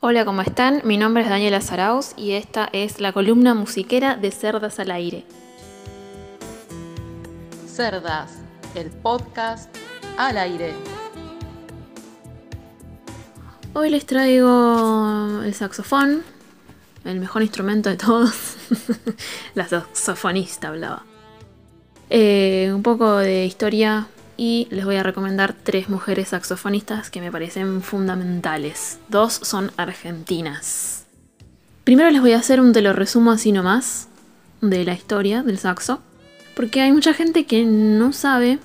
Hola, ¿cómo están? Mi nombre es Daniela Saraus y esta es la columna musiquera de Cerdas al Aire. Cerdas, el podcast al aire. Hoy les traigo el saxofón, el mejor instrumento de todos. la saxofonista hablaba. Eh, un poco de historia y les voy a recomendar tres mujeres saxofonistas que me parecen fundamentales. Dos son argentinas. Primero les voy a hacer un te lo resumo así nomás de la historia del saxo, porque hay mucha gente que no sabe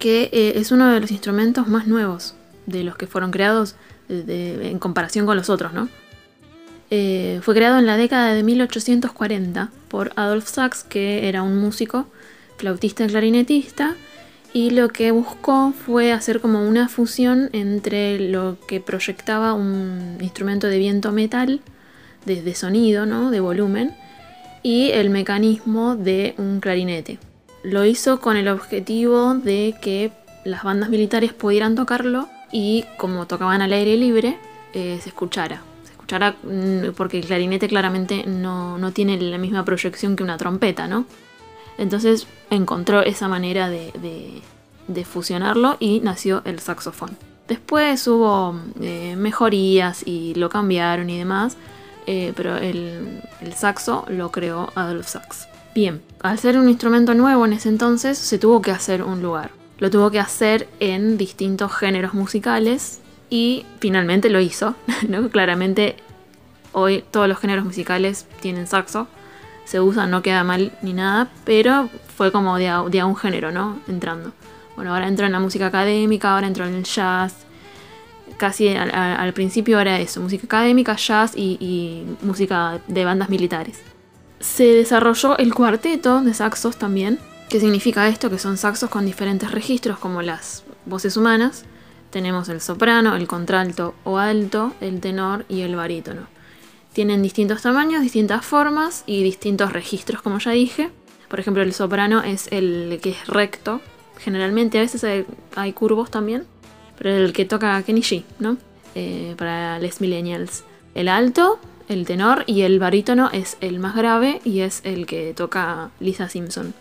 que eh, es uno de los instrumentos más nuevos de los que fueron creados en comparación con los otros, ¿no? Eh, fue creado en la década de 1840 por Adolf Sax, que era un músico, flautista y clarinetista, y lo que buscó fue hacer como una fusión entre lo que proyectaba un instrumento de viento metal, de, sonido, ¿no? de volumen, y el mecanismo de un clarinete. Lo hizo con el objetivo de que las bandas militares pudieran tocarlo y como tocaban al aire libre, eh, se escuchara. Se escuchara mm, porque el clarinete claramente no, tiene la misma proyección que una trompeta, ¿no? Entonces encontró esa manera de, fusionarlo y nació el saxofón. Después hubo eh, mejorías y lo cambiaron y demás, eh, pero el, saxo lo creó Adolf Sax. Bien, al ser un instrumento nuevo en ese entonces se tuvo que hacer un lugar. Lo tuvo que hacer en distintos géneros musicales y finalmente lo hizo. Claramente hoy todos los géneros musicales tienen saxo, se usa, no queda mal ni nada, pero fue como de a, un género, ¿no? Entrando. Bueno, ahora entra en la música académica, ahora entra en el jazz. Casi al, principio era eso, música académica, jazz y, música de bandas militares. Se desarrolló el cuarteto de saxos también. ¿Qué significa esto? Que son saxos con diferentes registros como las voces humanas. Tenemos el soprano, el contralto o alto, el tenor y el barítono. Tienen distintos tamaños, distintas formas y distintos registros, como ya dije. Por ejemplo, el soprano es el que es recto. Generalmente a veces hay, curvos también. Pero el que toca G, ¿no? Eh, para les millennials. El alto, el tenor y el barítono es el más grave y es el que toca Lisa Simpson.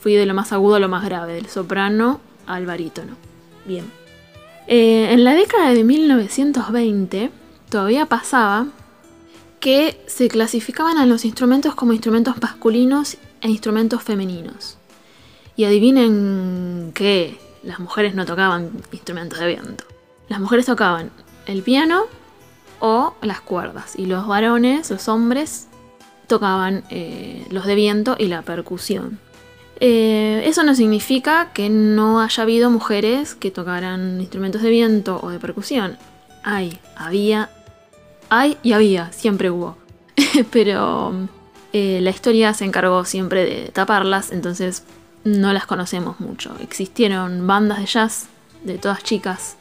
Fui de lo más agudo a lo más grave, del soprano al barítono. Bien. Eh, en la década de 1920 todavía pasaba que se clasificaban a los instrumentos como instrumentos masculinos e instrumentos femeninos. Y adivinen que las mujeres no tocaban instrumentos de viento. Las mujeres tocaban el piano o las cuerdas y los varones, los hombres, tocaban eh, los de viento y la percusión. Eh, eso no significa que no haya habido mujeres que tocaran instrumentos de viento o de percusión. Hay, había hay y había, siempre hubo. Pero eh, la historia se encargó siempre de taparlas, entonces no las conocemos mucho. Existieron bandas de jazz de todas chicas,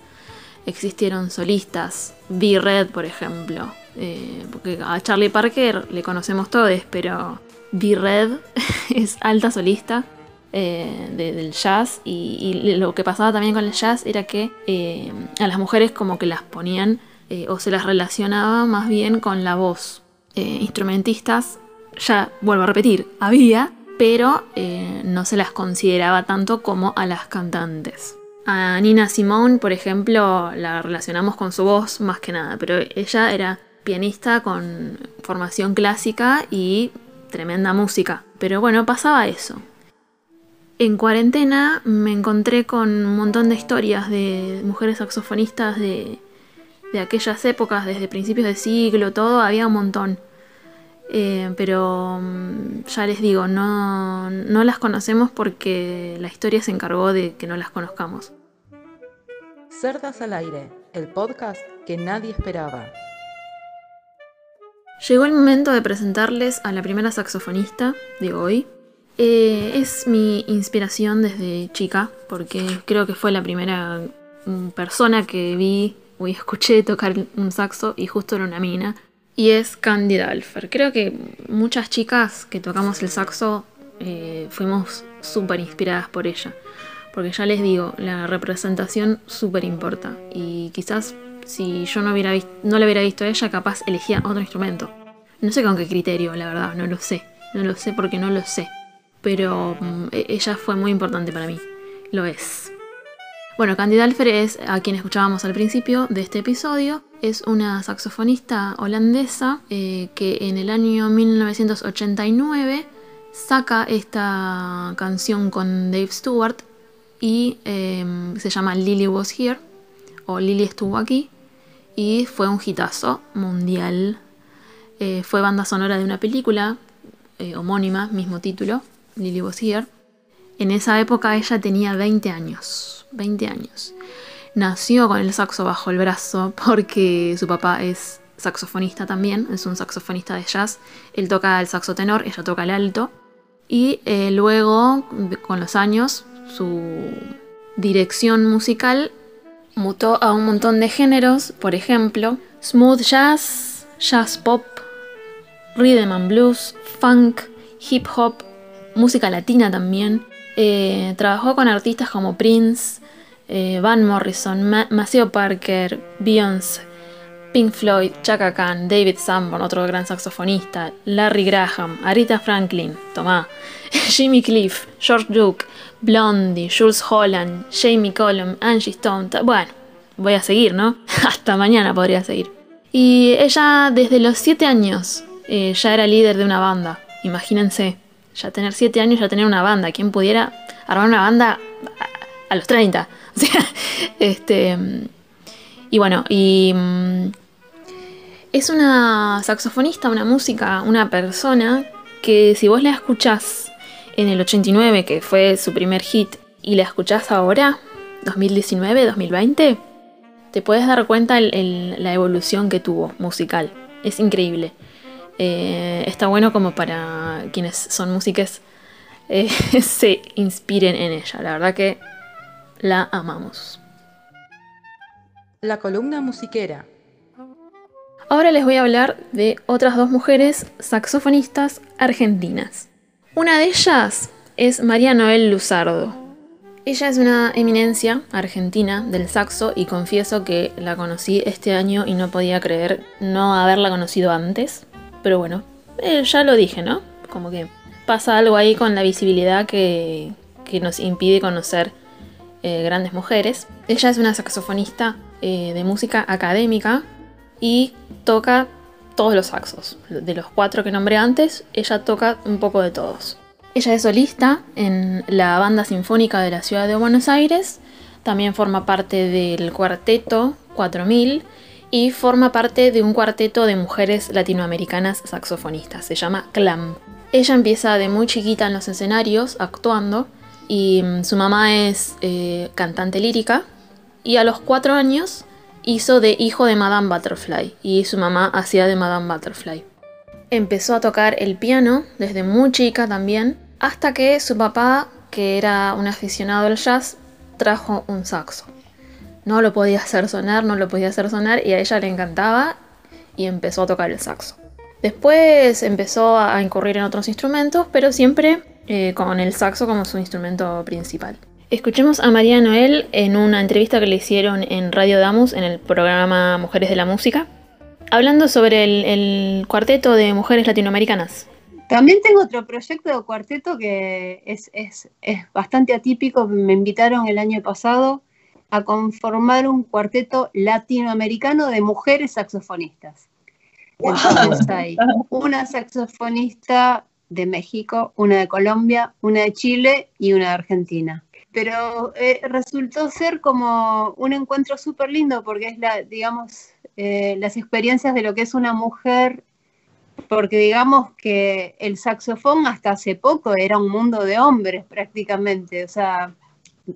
existieron solistas, B-Red por ejemplo, eh, porque a Charlie Parker le conocemos todos, pero B-Red es alta solista. Eh, del jazz y, lo que pasaba también con el jazz era que a las mujeres como que las ponían eh, o se las relacionaba más bien con la voz. Eh, instrumentistas, ya vuelvo a repetir, había, pero eh, no se las consideraba tanto como a las cantantes. A Nina Simone, por ejemplo, la relacionamos con su voz más que nada, pero ella era pianista con formación clásica y tremenda música. Pero bueno, pasaba eso. En cuarentena me encontré con un montón de historias de mujeres saxofonistas de de aquellas épocas, desde principios de siglo, todo, había un montón. Eh, pero mm, ya les digo, no, no las conocemos porque la historia se encargó de que no las conozcamos. Cerdas al aire, el podcast que nadie esperaba. Llegó el momento de presentarles a la primera saxofonista de hoy. Eh, es mi inspiración desde chica, porque creo que fue la primera mm, persona que vi Uy, escuché tocar un saxo y justo era una mina. Y es Candy Alfer. Creo que muchas chicas que tocamos el saxo eh, fuimos súper inspiradas por ella. Porque ya les digo, la representación súper importa. Y quizás Si yo no, hubiera no le hubiera visto a ella, capaz elegía otro instrumento. No sé con qué criterio, la verdad, no lo sé. No lo sé porque no lo sé. Pero mm, e-, ella fue muy importante para mí. Lo es. Bueno, Candida Alfer es a quien escuchábamos al principio de este episodio. Es una saxofonista holandesa eh, que en el año 1989 saca esta canción con Dave Stewart y em, se llama Lily Was Here o Lily estuvo aquí y fue un hitazo mundial. Eh, fue banda sonora de una película eh, homónima, mismo título, Lily Was Here. En esa época ella tenía 20 años. 20 años. Nació con el saxo bajo el brazo porque su papá es saxofonista también, es un saxofonista de jazz. Él toca el saxo tenor, ella toca el alto. Y eh, luego, con los años, su dirección musical mutó a un montón de géneros, por ejemplo, smooth jazz, jazz pop, rhythm and blues, funk, hip hop, música latina también. Eh, trabajó con artistas como Prince, eh, Van Morrison, Maceo Parker, Beyoncé, Pink Floyd, Chaka Khan, David Sanborn, otro gran saxofonista, Larry Graham, Arita Franklin, Tomá, Jimmy Cliff, George Duke, Blondie, Jules Holland, Jamie Cullum, Angie Stone. Bueno, voy a seguir, ¿no? Hasta mañana podría seguir. Y ella desde los 7 años eh, ya era líder de una banda, imagínense ya tener 7 años, ya tener una banda. ¿Quién pudiera armar una banda a, los 30? O sea, este. Y bueno, y. Mm, es una saxofonista, una música, una persona que si vos la escuchás en el 89, que fue su primer hit, y la escuchás ahora, 2019, 2020, te puedes dar cuenta la evolución que tuvo musical. Es increíble. Eh, está bueno como para quienes son músicos eh, se inspiren en ella. La verdad que la amamos. La columna musiquera. Ahora les voy a hablar de otras dos mujeres saxofonistas argentinas. Una de ellas es María Noel Luzardo. Ella es una eminencia argentina del saxo y confieso que la conocí este año y no podía creer no haberla conocido antes. Pero bueno, eh, ya lo dije, ¿no? Como que pasa algo ahí con la visibilidad que, nos impide conocer eh, grandes mujeres. Ella es una saxofonista eh, de música académica y toca todos los saxos. De los cuatro que nombré antes, ella toca un poco de todos. Ella es solista en la Banda Sinfónica de la Ciudad de Buenos Aires, también forma parte del cuarteto 4000 y forma parte de un cuarteto de mujeres latinoamericanas saxofonistas, se llama CLAM. Ella empieza de muy chiquita en los escenarios actuando y mm, su mamá es eh, cantante lírica y a los cuatro años hizo de hijo de Madame Butterfly y su mamá hacía de Madame Butterfly. Empezó a tocar el piano desde muy chica también hasta que su papá, que era un aficionado al jazz, trajo un saxo no lo podía hacer sonar, no lo podía hacer sonar y a ella le encantaba y empezó a tocar el saxo. Después empezó a incurrir en otros instrumentos, pero siempre eh, con el saxo como su instrumento principal. Escuchemos a María Noel en una entrevista que le hicieron en Radio Damus en el programa Mujeres de la Música, hablando sobre el, cuarteto de mujeres latinoamericanas. También tengo otro proyecto de cuarteto que es, es bastante atípico. Me invitaron el año pasado a conformar un cuarteto latinoamericano de mujeres saxofonistas. Entonces hay una saxofonista de México, una de Colombia, una de Chile y una de Argentina. Pero eh, resultó ser como un encuentro súper lindo porque es la, digamos, eh, las experiencias de lo que es una mujer, porque digamos que el saxofón hasta hace poco era un mundo de hombres prácticamente, o sea,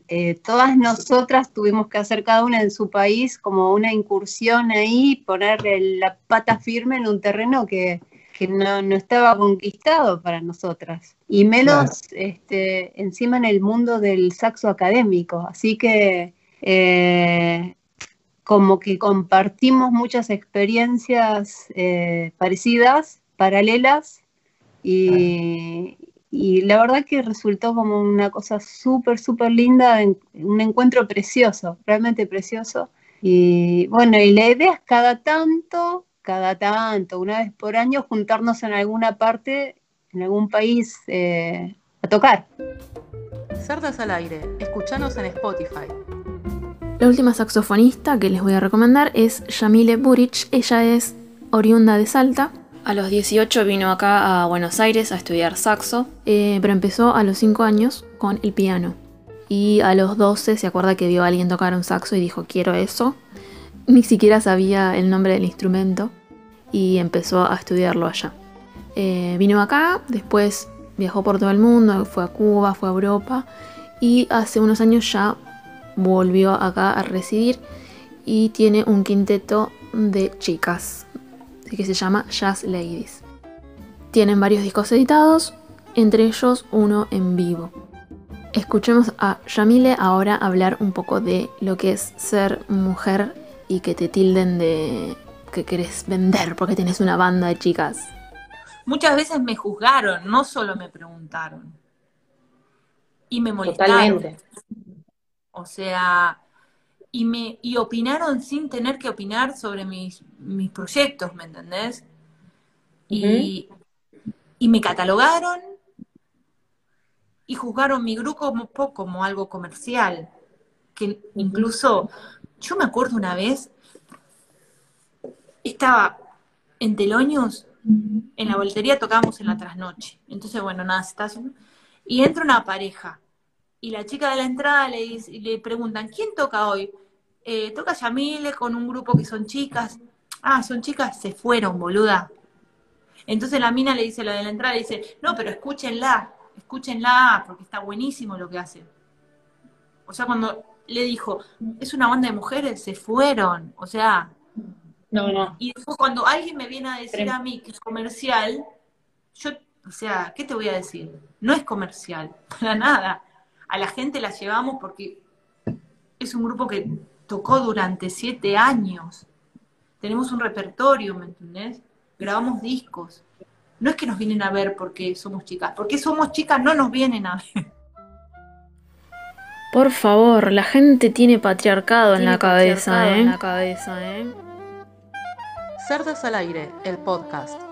eh, todas nosotras tuvimos que hacer cada una en su país como una incursión ahí, poner la pata firme en un terreno que, no, estaba conquistado para nosotras. Y menos este, encima en el mundo del saxo académico. Así que eh, como que compartimos muchas experiencias eh, parecidas, paralelas, y, y la verdad que resultó como una cosa súper, súper linda, un encuentro precioso, realmente precioso. Y bueno, y la idea es cada tanto, cada tanto, una vez por año, juntarnos en alguna parte, en algún país, eh, a tocar. Cerdas al aire, escuchanos en Spotify. La última saxofonista que les voy a recomendar es Yamile Buric. Ella es oriunda de Salta. A los 18 vino acá a Buenos Aires a estudiar saxo, eh, pero empezó a los 5 años con el piano. Y a los 12 se acuerda que vio a alguien tocar un saxo y dijo quiero eso. Ni siquiera sabía el nombre del instrumento y empezó a estudiarlo allá. Eh, vino acá, después viajó por todo el mundo, fue a Cuba, fue a Europa y hace unos años ya volvió acá a residir y tiene un quinteto de chicas que se llama Jazz Ladies. Tienen varios discos editados, entre ellos uno en vivo. Escuchemos a Yamile ahora hablar un poco de lo que es ser mujer y que te tilden de que querés vender porque tenés una banda de chicas. Muchas veces me juzgaron, no solo me preguntaron. Y me molestaron. O sea, y me y opinaron sin tener que opinar sobre mis, mis proyectos, ¿me entendés? y, y, me catalogaron y juzgaron mi grupo como, como algo comercial. Que incluso, yo me acuerdo una vez, estaba en Teloños, en la boletería tocábamos en la trasnoche. Entonces, bueno, nada, estás. Y entra una pareja. Y la chica de la entrada le, dice, le preguntan, ¿quién toca hoy? Eh, toca Yamile con un grupo que son chicas. Ah, son chicas, se fueron, boluda. Entonces la mina le dice, lo de la entrada, le dice, no, pero escúchenla, escúchenla, porque está buenísimo lo que hace. O sea, cuando le dijo, es una banda de mujeres, se fueron. O sea, no, no. Y después cuando alguien me viene a decir a mí que es comercial, yo, o sea, ¿qué te voy a decir? No es comercial, para nada. A la gente la llevamos porque es un grupo que tocó durante siete años. Tenemos un repertorio, ¿me entendés? Grabamos discos. No es que nos vienen a ver porque somos chicas, porque somos chicas no nos vienen a ver. Por favor, la gente tiene patriarcado, en, la cabeza, ¿eh? en la cabeza, ¿eh? Cerdas al aire, el podcast.